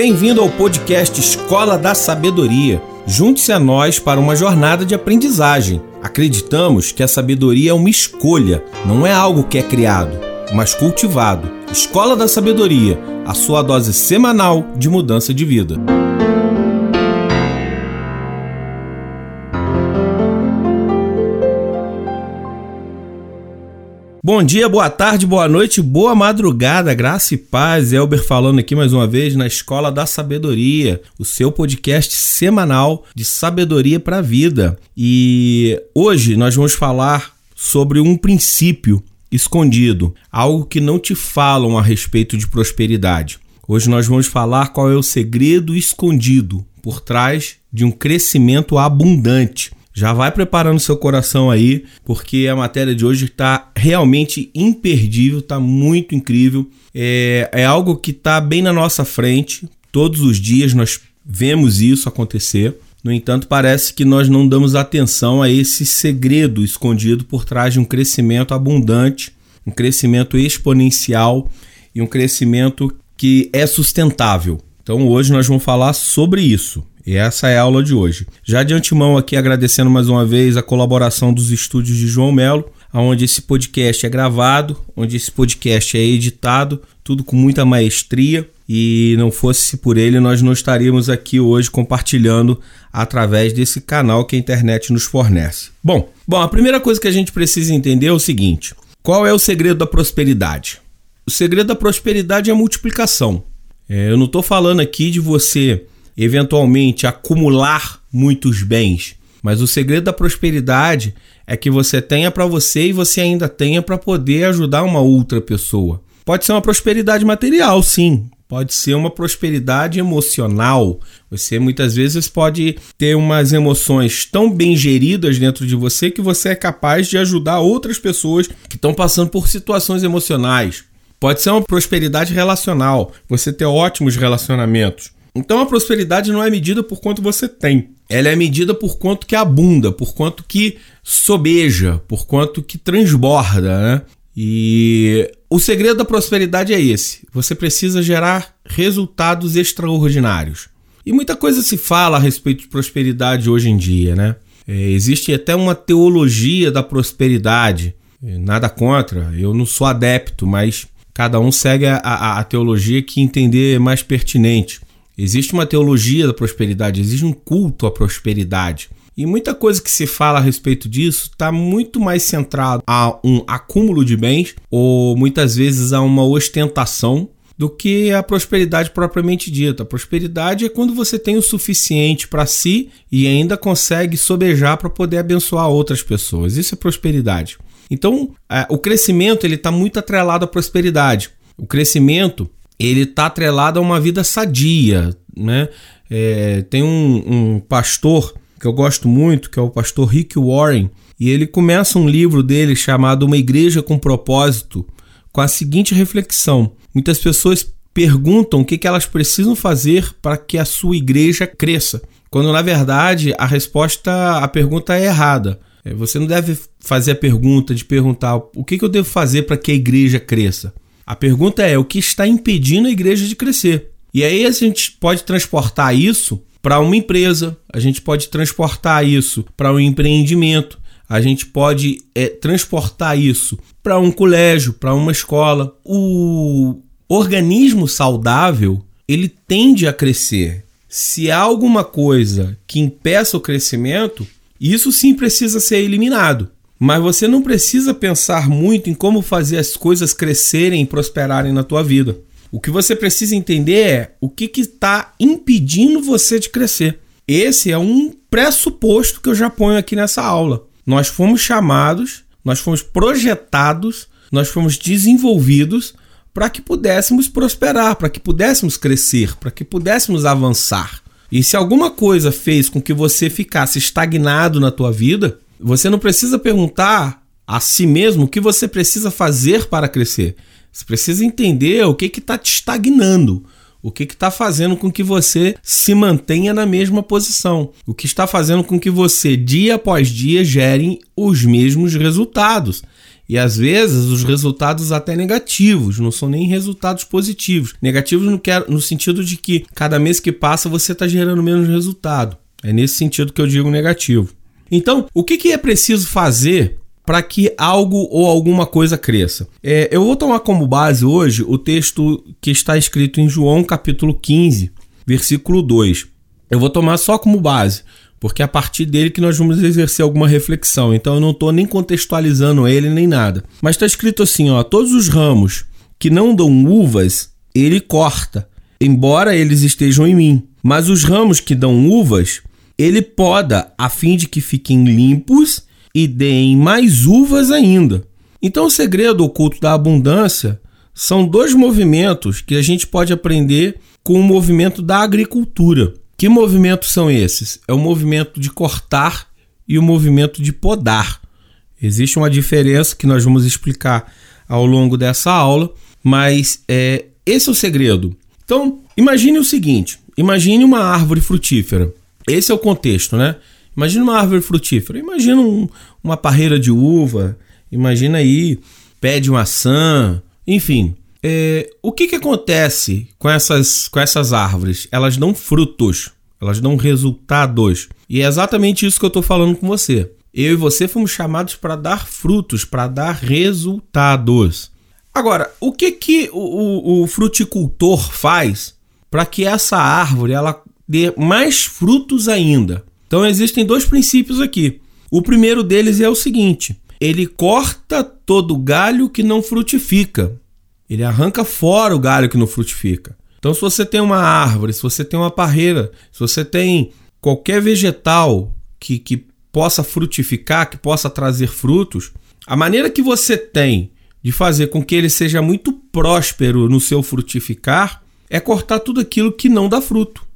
Bem-vindo ao podcast Escola da Sabedoria. Junte-se a nós para uma jornada de aprendizagem. Acreditamos que a sabedoria é uma escolha, não é algo que é criado, mas cultivado. Escola da Sabedoria, a sua dose semanal de mudança de vida. Bom dia, boa tarde, boa noite, boa madrugada, graça e paz. Elber falando aqui mais uma vez na Escola da Sabedoria, o seu podcast semanal de sabedoria para a vida. E hoje nós vamos falar sobre um princípio escondido, algo que não te falam a respeito de prosperidade. Hoje nós vamos falar qual é o segredo escondido por trás de um crescimento abundante. Já vai preparando seu coração aí, porque a matéria de hoje está realmente imperdível, está muito incrível. É, é algo que está bem na nossa frente. Todos os dias nós vemos isso acontecer. No entanto, parece que nós não damos atenção a esse segredo escondido por trás de um crescimento abundante, um crescimento exponencial e um crescimento que é sustentável. Então, hoje nós vamos falar sobre isso. E essa é a aula de hoje. Já de antemão aqui agradecendo mais uma vez a colaboração dos estúdios de João Melo, onde esse podcast é gravado, onde esse podcast é editado, tudo com muita maestria. E não fosse por ele, nós não estaríamos aqui hoje compartilhando através desse canal que a internet nos fornece. Bom, bom, a primeira coisa que a gente precisa entender é o seguinte: qual é o segredo da prosperidade? O segredo da prosperidade é a multiplicação. É, eu não estou falando aqui de você eventualmente acumular muitos bens. Mas o segredo da prosperidade é que você tenha para você e você ainda tenha para poder ajudar uma outra pessoa. Pode ser uma prosperidade material, sim. Pode ser uma prosperidade emocional. Você muitas vezes pode ter umas emoções tão bem geridas dentro de você que você é capaz de ajudar outras pessoas que estão passando por situações emocionais. Pode ser uma prosperidade relacional, você ter ótimos relacionamentos. Então a prosperidade não é medida por quanto você tem. Ela é medida por quanto que abunda, por quanto que sobeja, por quanto que transborda, né? E o segredo da prosperidade é esse: você precisa gerar resultados extraordinários. E muita coisa se fala a respeito de prosperidade hoje em dia, né? É, existe até uma teologia da prosperidade. É, nada contra, eu não sou adepto, mas cada um segue a, a, a teologia que entender mais pertinente. Existe uma teologia da prosperidade, existe um culto à prosperidade. E muita coisa que se fala a respeito disso está muito mais centrado a um acúmulo de bens ou muitas vezes a uma ostentação do que a prosperidade propriamente dita. A prosperidade é quando você tem o suficiente para si e ainda consegue sobejar para poder abençoar outras pessoas. Isso é prosperidade. Então, é, o crescimento ele está muito atrelado à prosperidade. O crescimento ele está atrelado a uma vida sadia, né? É, tem um, um, pastor que eu gosto muito, que é o pastor Rick Warren, e ele começa um livro dele chamado Uma Igreja com Propósito, com a seguinte reflexão: muitas pessoas perguntam o que, que elas precisam fazer para que a sua igreja cresça, quando na verdade a resposta, a pergunta é errada. É, você não deve fazer a pergunta de perguntar o que, que eu devo fazer para que a igreja cresça. A pergunta é: o que está impedindo a igreja de crescer? E aí a gente pode transportar isso para uma empresa, a gente pode transportar isso para um empreendimento, a gente pode é, transportar isso para um colégio, para uma escola. O organismo saudável ele tende a crescer. Se há alguma coisa que impeça o crescimento, isso sim precisa ser eliminado. Mas você não precisa pensar muito em como fazer as coisas crescerem e prosperarem na tua vida. O que você precisa entender é o que está impedindo você de crescer. Esse é um pressuposto que eu já ponho aqui nessa aula. Nós fomos chamados, nós fomos projetados, nós fomos desenvolvidos para que pudéssemos prosperar, para que pudéssemos crescer, para que pudéssemos avançar. E se alguma coisa fez com que você ficasse estagnado na tua vida, você não precisa perguntar a si mesmo o que você precisa fazer para crescer. Você precisa entender o que está te estagnando, o que está fazendo com que você se mantenha na mesma posição, o que está fazendo com que você, dia após dia, gere os mesmos resultados. E às vezes os resultados até negativos, não são nem resultados positivos. Negativos no, no sentido de que cada mês que passa você está gerando menos resultado. É nesse sentido que eu digo negativo. Então, o que, que é preciso fazer para que algo ou alguma coisa cresça. É, eu vou tomar como base hoje o texto que está escrito em João capítulo 15, versículo 2. Eu vou tomar só como base, porque é a partir dele que nós vamos exercer alguma reflexão. Então eu não estou nem contextualizando ele nem nada. Mas está escrito assim: ó, todos os ramos que não dão uvas, ele corta, embora eles estejam em mim. Mas os ramos que dão uvas, ele poda, a fim de que fiquem limpos e deem mais uvas ainda. Então, o segredo oculto da abundância são dois movimentos que a gente pode aprender com o movimento da agricultura. Que movimentos são esses? É o movimento de cortar e o movimento de podar. Existe uma diferença que nós vamos explicar ao longo dessa aula, mas é, esse é o segredo. Então, imagine o seguinte: imagine uma árvore frutífera. Esse é o contexto, né? Imagina uma árvore frutífera, imagina um, uma parreira de uva, imagina aí pé de maçã, enfim. É, o que, que acontece com essas, com essas árvores? Elas dão frutos, elas dão resultados. E é exatamente isso que eu estou falando com você. Eu e você fomos chamados para dar frutos, para dar resultados. Agora, o que, que o, o, o fruticultor faz para que essa árvore ela dê mais frutos ainda? Então existem dois princípios aqui. O primeiro deles é o seguinte: ele corta todo galho que não frutifica. Ele arranca fora o galho que não frutifica. Então, se você tem uma árvore, se você tem uma parreira, se você tem qualquer vegetal que, que possa frutificar, que possa trazer frutos, a maneira que você tem de fazer com que ele seja muito próspero no seu frutificar é cortar tudo aquilo que não dá fruto.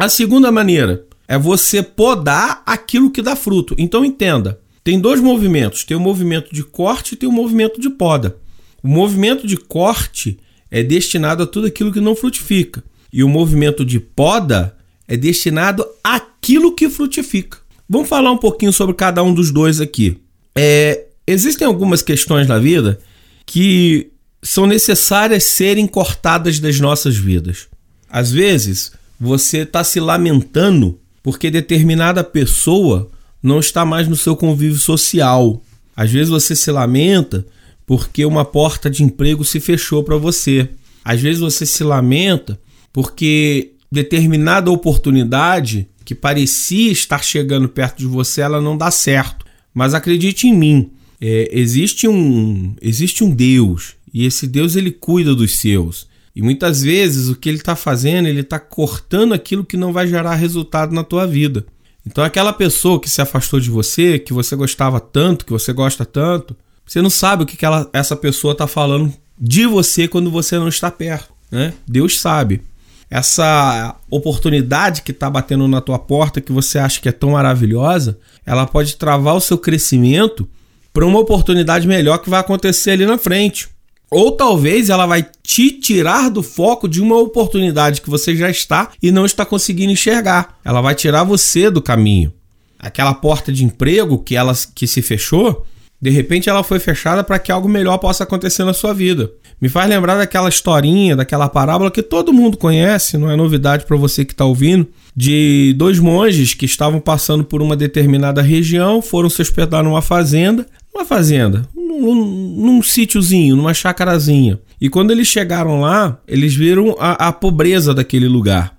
A segunda maneira é você podar aquilo que dá fruto. Então entenda, tem dois movimentos, tem o movimento de corte e tem o movimento de poda. O movimento de corte é destinado a tudo aquilo que não frutifica, e o movimento de poda é destinado àquilo que frutifica. Vamos falar um pouquinho sobre cada um dos dois aqui. É, existem algumas questões na vida que são necessárias serem cortadas das nossas vidas. Às vezes, você está se lamentando porque determinada pessoa não está mais no seu convívio social. Às vezes você se lamenta porque uma porta de emprego se fechou para você. Às vezes você se lamenta porque determinada oportunidade que parecia estar chegando perto de você, ela não dá certo. Mas acredite em mim, é, existe um existe um Deus e esse Deus ele cuida dos seus. E muitas vezes o que ele está fazendo, ele está cortando aquilo que não vai gerar resultado na tua vida. Então aquela pessoa que se afastou de você, que você gostava tanto, que você gosta tanto, você não sabe o que, que ela, essa pessoa está falando de você quando você não está perto. Né? Deus sabe. Essa oportunidade que está batendo na tua porta, que você acha que é tão maravilhosa, ela pode travar o seu crescimento para uma oportunidade melhor que vai acontecer ali na frente. Ou talvez ela vai te tirar do foco de uma oportunidade que você já está e não está conseguindo enxergar. Ela vai tirar você do caminho. Aquela porta de emprego que ela que se fechou, de repente ela foi fechada para que algo melhor possa acontecer na sua vida. Me faz lembrar daquela historinha, daquela parábola que todo mundo conhece, não é novidade para você que está ouvindo, de dois monges que estavam passando por uma determinada região, foram se hospedar numa fazenda. Uma fazenda, num, num sítiozinho, numa chacarazinha. E quando eles chegaram lá, eles viram a, a pobreza daquele lugar.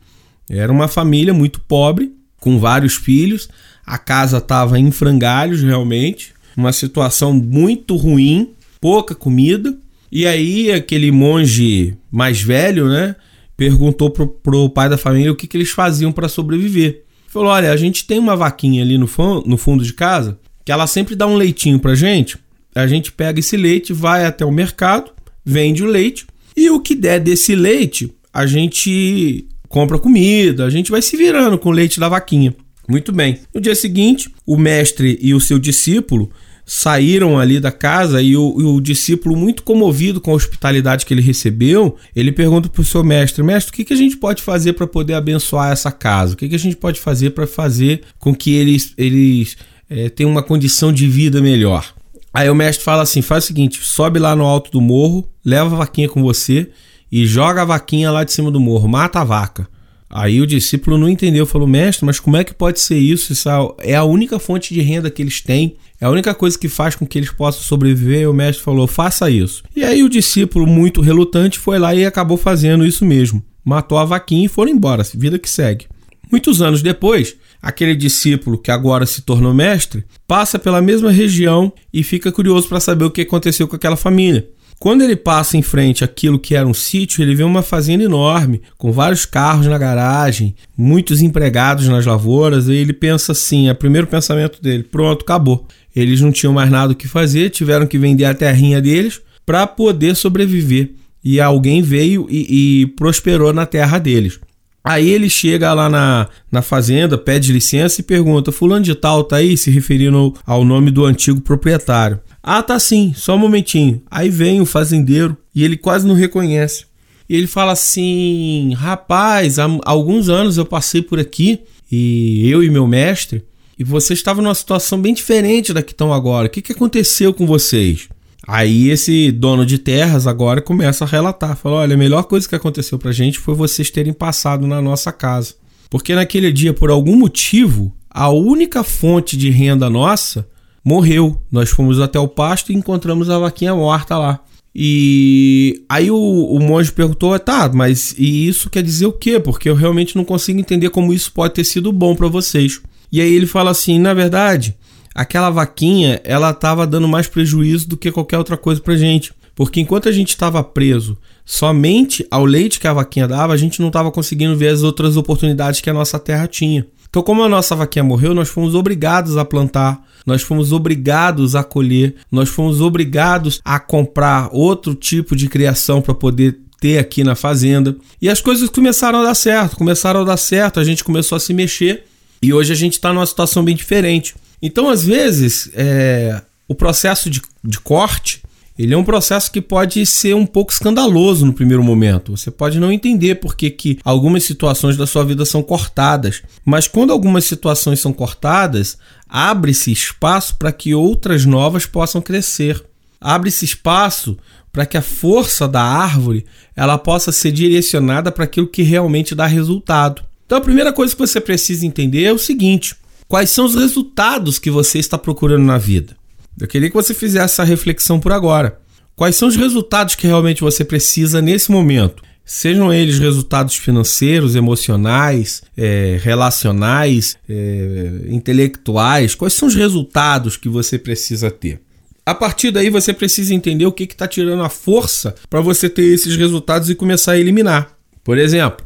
Era uma família muito pobre, com vários filhos. A casa estava em frangalhos, realmente. Uma situação muito ruim, pouca comida. E aí aquele monge mais velho, né, perguntou pro, pro pai da família o que, que eles faziam para sobreviver. Falou: olha, a gente tem uma vaquinha ali no, no fundo de casa que ela sempre dá um leitinho pra gente a gente pega esse leite, vai até o mercado, vende o leite e o que der desse leite, a gente compra comida, a gente vai se virando com o leite da vaquinha. Muito bem. No dia seguinte, o mestre e o seu discípulo saíram ali da casa e o, e o, discípulo, muito comovido com a hospitalidade que ele recebeu, ele pergunta para o seu mestre: Mestre, o que, que a gente pode fazer para poder abençoar essa casa? O que, que a gente pode fazer para fazer com que eles, eles é, tenham uma condição de vida melhor? Aí o mestre fala assim: faz o seguinte, sobe lá no alto do morro, leva a vaquinha com você e joga a vaquinha lá de cima do morro, mata a vaca. Aí o discípulo não entendeu, falou: Mestre, mas como é que pode ser isso? Isso é a única fonte de renda que eles têm, é a única coisa que faz com que eles possam sobreviver. O mestre falou: Faça isso. E aí o discípulo, muito relutante, foi lá e acabou fazendo isso mesmo. Matou a vaquinha e foram embora, vida que segue. Muitos anos depois, aquele discípulo que agora se tornou mestre passa pela mesma região e fica curioso para saber o que aconteceu com aquela família. Quando ele passa em frente àquilo que era um sítio, ele vê uma fazenda enorme, com vários carros na garagem, muitos empregados nas lavouras, e ele pensa assim: é o primeiro pensamento dele, pronto, acabou. Eles não tinham mais nada o que fazer, tiveram que vender a terrinha deles para poder sobreviver. E alguém veio e, e prosperou na terra deles. Aí ele chega lá na, na fazenda, pede licença e pergunta: Fulano de Tal tá aí? Se referindo ao nome do antigo proprietário. Ah, tá sim, só um momentinho. Aí vem o fazendeiro e ele quase não reconhece. E ele fala assim: Rapaz, há alguns anos eu passei por aqui e eu e meu mestre, e vocês estavam numa situação bem diferente da que estão agora. O que, que aconteceu com vocês? Aí esse dono de terras agora começa a relatar, fala: "Olha, a melhor coisa que aconteceu pra gente foi vocês terem passado na nossa casa. Porque naquele dia, por algum motivo, a única fonte de renda nossa morreu. Nós fomos até o pasto e encontramos a vaquinha morta lá. E aí o, o monge perguntou: tá, mas e isso quer dizer o quê? Porque eu realmente não consigo entender como isso pode ter sido bom para vocês. E aí ele fala assim: na verdade, aquela vaquinha ela estava dando mais prejuízo do que qualquer outra coisa pra gente. Porque enquanto a gente estava preso somente ao leite que a vaquinha dava, a gente não estava conseguindo ver as outras oportunidades que a nossa terra tinha. Então, como a nossa vaquinha morreu, nós fomos obrigados a plantar, nós fomos obrigados a colher, nós fomos obrigados a comprar outro tipo de criação para poder ter aqui na fazenda. E as coisas começaram a dar certo, começaram a dar certo, a gente começou a se mexer e hoje a gente está numa situação bem diferente. Então, às vezes, é, o processo de, de corte ele é um processo que pode ser um pouco escandaloso no primeiro momento. Você pode não entender por que, que algumas situações da sua vida são cortadas. Mas quando algumas situações são cortadas, abre-se espaço para que outras novas possam crescer. Abre-se espaço para que a força da árvore ela possa ser direcionada para aquilo que realmente dá resultado. Então a primeira coisa que você precisa entender é o seguinte: quais são os resultados que você está procurando na vida? Eu queria que você fizesse essa reflexão por agora. Quais são os resultados que realmente você precisa nesse momento? Sejam eles resultados financeiros, emocionais, é, relacionais, é, intelectuais, quais são os resultados que você precisa ter? A partir daí você precisa entender o que está tirando a força para você ter esses resultados e começar a eliminar. Por exemplo,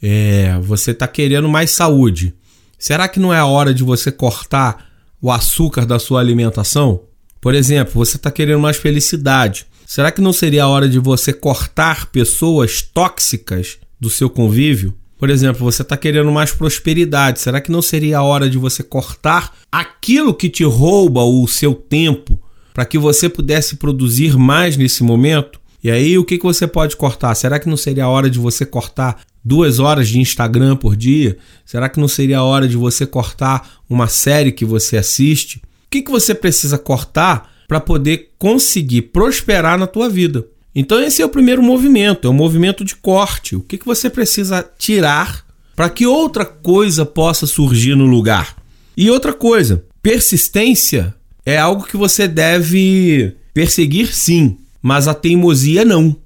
é, você está querendo mais saúde. Será que não é a hora de você cortar o açúcar da sua alimentação? Por exemplo, você está querendo mais felicidade. Será que não seria a hora de você cortar pessoas tóxicas do seu convívio? Por exemplo, você está querendo mais prosperidade. Será que não seria a hora de você cortar aquilo que te rouba o seu tempo para que você pudesse produzir mais nesse momento? E aí, o que, que você pode cortar? Será que não seria a hora de você cortar duas horas de Instagram por dia? Será que não seria a hora de você cortar uma série que você assiste? O que, que você precisa cortar para poder conseguir prosperar na tua vida? Então esse é o primeiro movimento, é o movimento de corte. O que, que você precisa tirar para que outra coisa possa surgir no lugar? E outra coisa, persistência é algo que você deve perseguir sim, mas a teimosia não.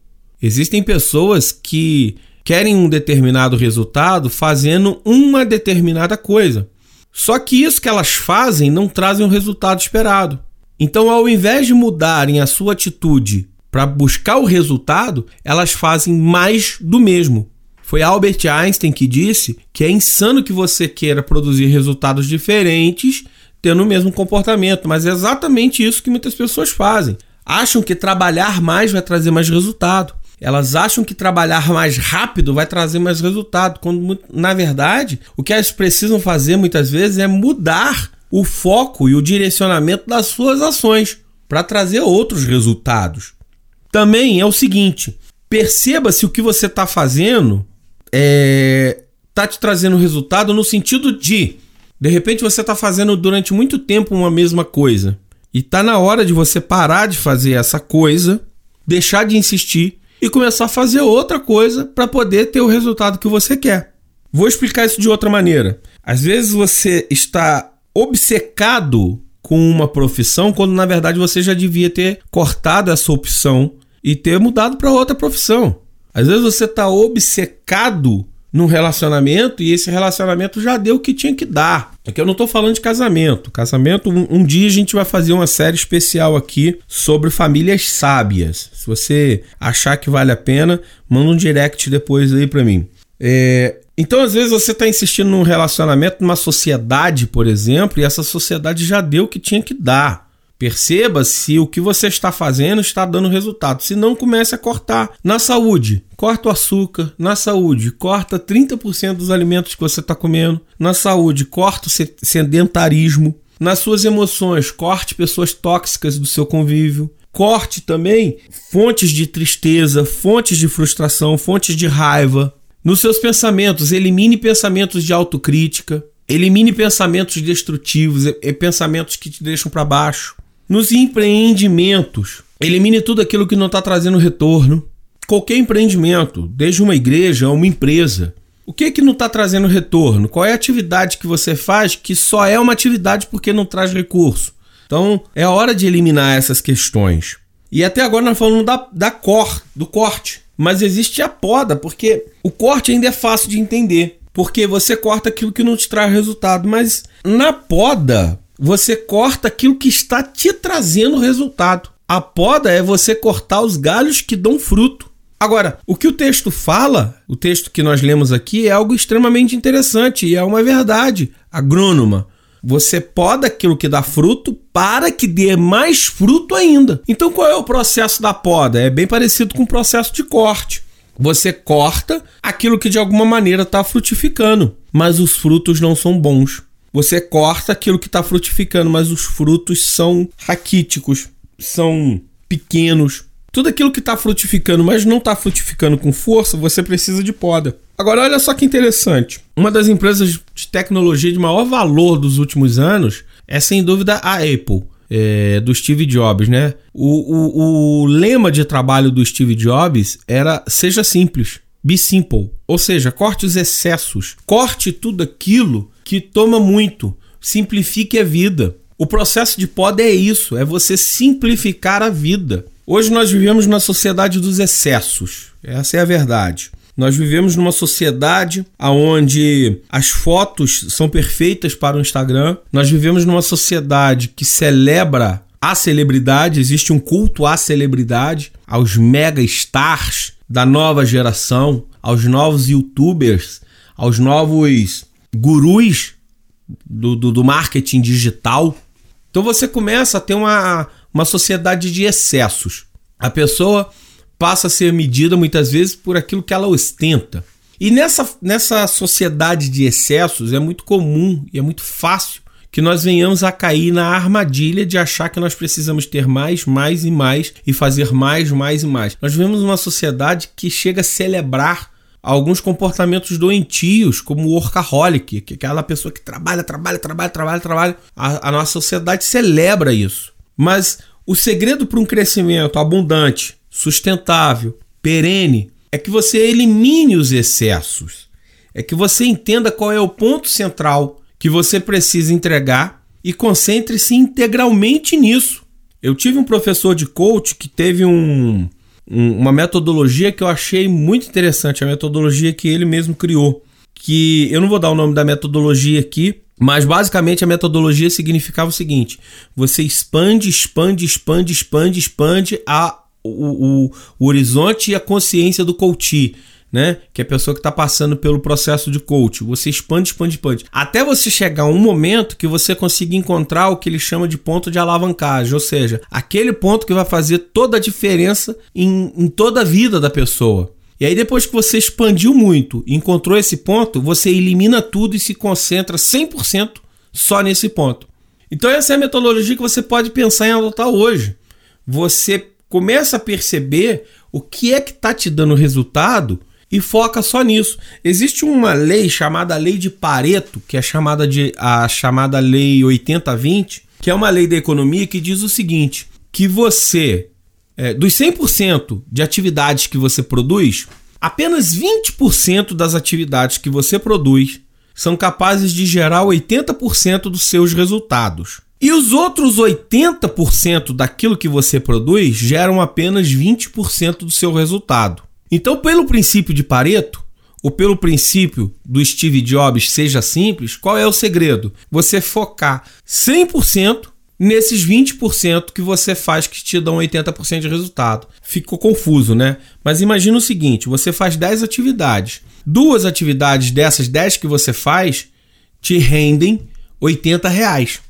Existem pessoas que querem um determinado resultado fazendo uma determinada coisa. Só que isso que elas fazem não trazem o resultado esperado. Então, ao invés de mudarem a sua atitude para buscar o resultado, elas fazem mais do mesmo. Foi Albert Einstein que disse que é insano que você queira produzir resultados diferentes tendo o mesmo comportamento, mas é exatamente isso que muitas pessoas fazem acham que trabalhar mais vai trazer mais resultado. Elas acham que trabalhar mais rápido vai trazer mais resultado, quando na verdade o que elas precisam fazer muitas vezes é mudar o foco e o direcionamento das suas ações para trazer outros resultados. Também é o seguinte: perceba se o que você está fazendo está é, tá te trazendo resultado no sentido de, de repente, você está fazendo durante muito tempo uma mesma coisa E tá na hora de você parar de fazer essa coisa, deixar de insistir e começar a fazer outra coisa para poder ter o resultado que você quer. Vou explicar isso de outra maneira. Às vezes você está obcecado com uma profissão quando na verdade você já devia ter cortado essa opção e ter mudado para outra profissão. Às vezes você está obcecado num relacionamento e esse relacionamento já deu o que tinha que dar. Aqui eu não estou falando de casamento. Casamento, um, um, dia a gente vai fazer uma série especial aqui sobre famílias sábias. Se você achar que vale a pena, manda um direct depois aí para mim. É, então, às vezes, você está insistindo num relacionamento, numa sociedade, por exemplo, e essa sociedade já deu o que tinha que dar. Perceba se o que você está fazendo está dando resultado. Se não, comece a cortar. Na saúde, corta o açúcar. Na saúde, corta 30% dos alimentos que você está comendo. Na saúde, corta o sedentarismo. Nas suas emoções, corte pessoas tóxicas do seu convívio. Corte também fontes de tristeza, fontes de frustração, fontes de raiva. Nos seus pensamentos, elimine pensamentos de autocrítica. Elimine pensamentos destrutivos, e pensamentos que te deixam para baixo. Nos empreendimentos, elimine tudo aquilo que não está trazendo retorno. Qualquer empreendimento, desde uma igreja a uma empresa, o que é que não está trazendo retorno? Qual é a atividade que você faz que só é uma atividade porque não traz recurso? Então é hora de eliminar essas questões. E até agora nós falamos da, da cor, do corte. Mas existe a poda, porque o corte ainda é fácil de entender. Porque você corta aquilo que não te traz resultado. Mas na poda, você corta aquilo que está te trazendo resultado. A poda é você cortar os galhos que dão fruto. Agora, o que o texto fala, o texto que nós lemos aqui, é algo extremamente interessante e é uma verdade agrônoma. Você poda aquilo que dá fruto para que dê mais fruto ainda. Então, qual é o processo da poda? É bem parecido com o processo de corte. Você corta aquilo que de alguma maneira está frutificando, mas os frutos não são bons. Você corta aquilo que está frutificando, mas os frutos são raquíticos, são pequenos. Tudo aquilo que está frutificando, mas não está frutificando com força, você precisa de poda. Agora, olha só que interessante. Uma das empresas de tecnologia de maior valor dos últimos anos é sem dúvida a Apple. É, do Steve Jobs, né? O, o, o lema de trabalho do Steve Jobs era seja simples, be simple. Ou seja, corte os excessos, corte tudo aquilo que toma muito, simplifique a vida. O processo de poda é isso, é você simplificar a vida. Hoje nós vivemos na sociedade dos excessos. Essa é a verdade. Nós vivemos numa sociedade onde as fotos são perfeitas para o Instagram. Nós vivemos numa sociedade que celebra a celebridade, existe um culto à celebridade, aos mega stars da nova geração, aos novos youtubers, aos novos gurus do, do, do marketing digital. Então você começa a ter uma, uma sociedade de excessos. A pessoa passa a ser medida muitas vezes por aquilo que ela ostenta. E nessa, nessa sociedade de excessos é muito comum e é muito fácil que nós venhamos a cair na armadilha de achar que nós precisamos ter mais, mais e mais e fazer mais, mais e mais. Nós vivemos uma sociedade que chega a celebrar alguns comportamentos doentios, como o workaholic, que é aquela pessoa que trabalha, trabalha, trabalha, trabalha, trabalha. A, a nossa sociedade celebra isso. Mas o segredo para um crescimento abundante, sustentável, perene, é que você elimine os excessos. É que você entenda qual é o ponto central que você precisa entregar e concentre-se integralmente nisso. Eu tive um professor de coach que teve um, uma metodologia que eu achei muito interessante, a metodologia que ele mesmo criou. Que eu não vou dar o nome da metodologia aqui, mas basicamente a metodologia significava o seguinte: você expande, expande, expande, expande, expande a, o, o, o horizonte e a consciência do coach né? Que é a pessoa que está passando pelo processo de coach. Você expande, expande, expande. Até você chegar a um momento que você consiga encontrar o que ele chama de ponto de alavancagem, ou seja, aquele ponto que vai fazer toda a diferença em, em toda a vida da pessoa. E aí, depois que você expandiu muito e encontrou esse ponto, você elimina tudo e se concentra 100% só nesse ponto. Então, essa é a metodologia que você pode pensar em adotar hoje. Você começa a perceber o que é que está te dando resultado e foca só nisso. Existe uma lei chamada Lei de Pareto, que é chamada de a chamada Lei 80-20, que é uma lei da economia que diz o seguinte: que você, é, dos 100% de atividades que você produz, apenas 20% das atividades que você produz são capazes de gerar 80% dos seus resultados. E os outros 80% daquilo que você produz geram apenas 20% do seu resultado. Então, pelo princípio de Pareto, ou pelo princípio do Steve Jobs seja simples, qual é o segredo? Você focar 100% nesses 20% que você faz que te dão 80% de resultado. Ficou confuso, né? Mas imagina o seguinte, você faz 10 atividades. Duas atividades dessas 10 que você faz te rendem 80 reais.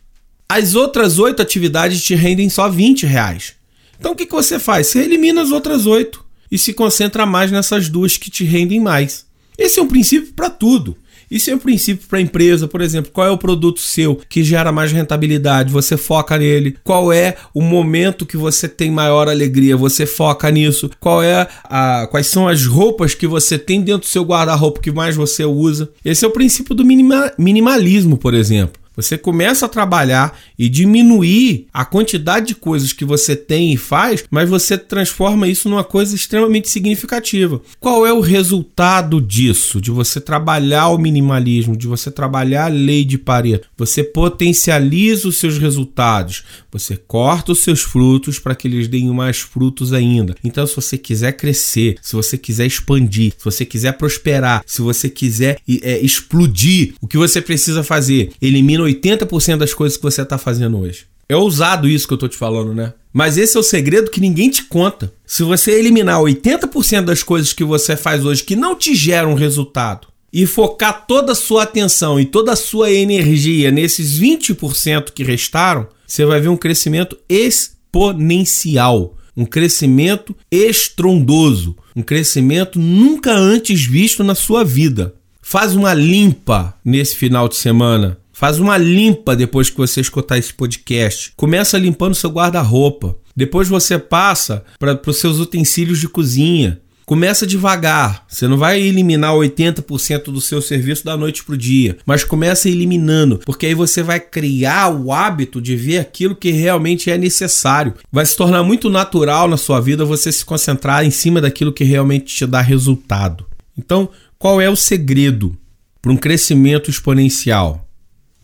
As outras 8 atividades te rendem só 20 reais. Então o que, que você faz? Você elimina as outras 8 e se concentra mais nessas duas que te rendem mais. Esse é um princípio para tudo. Isso é um princípio para a empresa, por exemplo, qual é o produto seu que gera mais rentabilidade, você foca nele. Qual é o momento que você tem maior alegria, você foca nisso. Qual é a quais são as roupas que você tem dentro do seu guarda-roupa que mais você usa. Esse é o princípio do minima, minimalismo, por exemplo. Você começa a trabalhar e diminuir a quantidade de coisas que você tem e faz, mas você transforma isso numa coisa extremamente significativa. Qual é o resultado disso? De você trabalhar o minimalismo, de você trabalhar a lei de Pareto. Você potencializa os seus resultados, você corta os seus frutos para que eles deem mais frutos ainda. Então, se você quiser crescer, se você quiser expandir, se você quiser prosperar, se você quiser é, explodir, o que você precisa fazer? Elimina 80% das coisas que você está fazendo hoje. É ousado isso que eu estou te falando, né? Mas esse é o segredo que ninguém te conta. Se você eliminar 80% das coisas que você faz hoje que não te geram resultado e focar toda a sua atenção e toda a sua energia nesses 20% que restaram, você vai ver um crescimento exponencial, um crescimento estrondoso, um crescimento nunca antes visto na sua vida. Faz uma limpa nesse final de semana Faz uma limpa depois que você escutar esse podcast. Começa limpando seu guarda-roupa. Depois você passa para os seus utensílios de cozinha. Começa devagar. Você não vai eliminar 80% do seu serviço da noite para o dia, mas começa eliminando, porque aí você vai criar o hábito de ver aquilo que realmente é necessário. Vai se tornar muito natural na sua vida você se concentrar em cima daquilo que realmente te dá resultado. Então, qual é o segredo para um crescimento exponencial?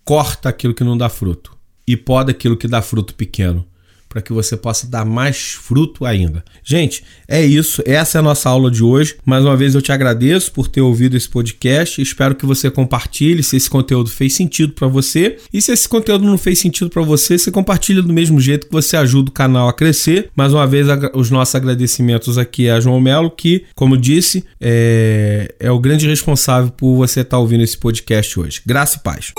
Corta aquilo que não dá fruto e poda aquilo que dá fruto pequeno para que você possa dar mais fruto ainda. Gente, é isso. Essa é a nossa aula de hoje. Mais uma vez eu te agradeço por ter ouvido esse podcast. Espero que você compartilhe se esse conteúdo fez sentido para você. E se esse conteúdo não fez sentido para você, você compartilha do mesmo jeito que você ajuda o canal a crescer. Mais uma vez, os nossos agradecimentos aqui a João Melo, que, como disse, é, é o grande responsável por você estar tá ouvindo esse podcast hoje. Graça e paz.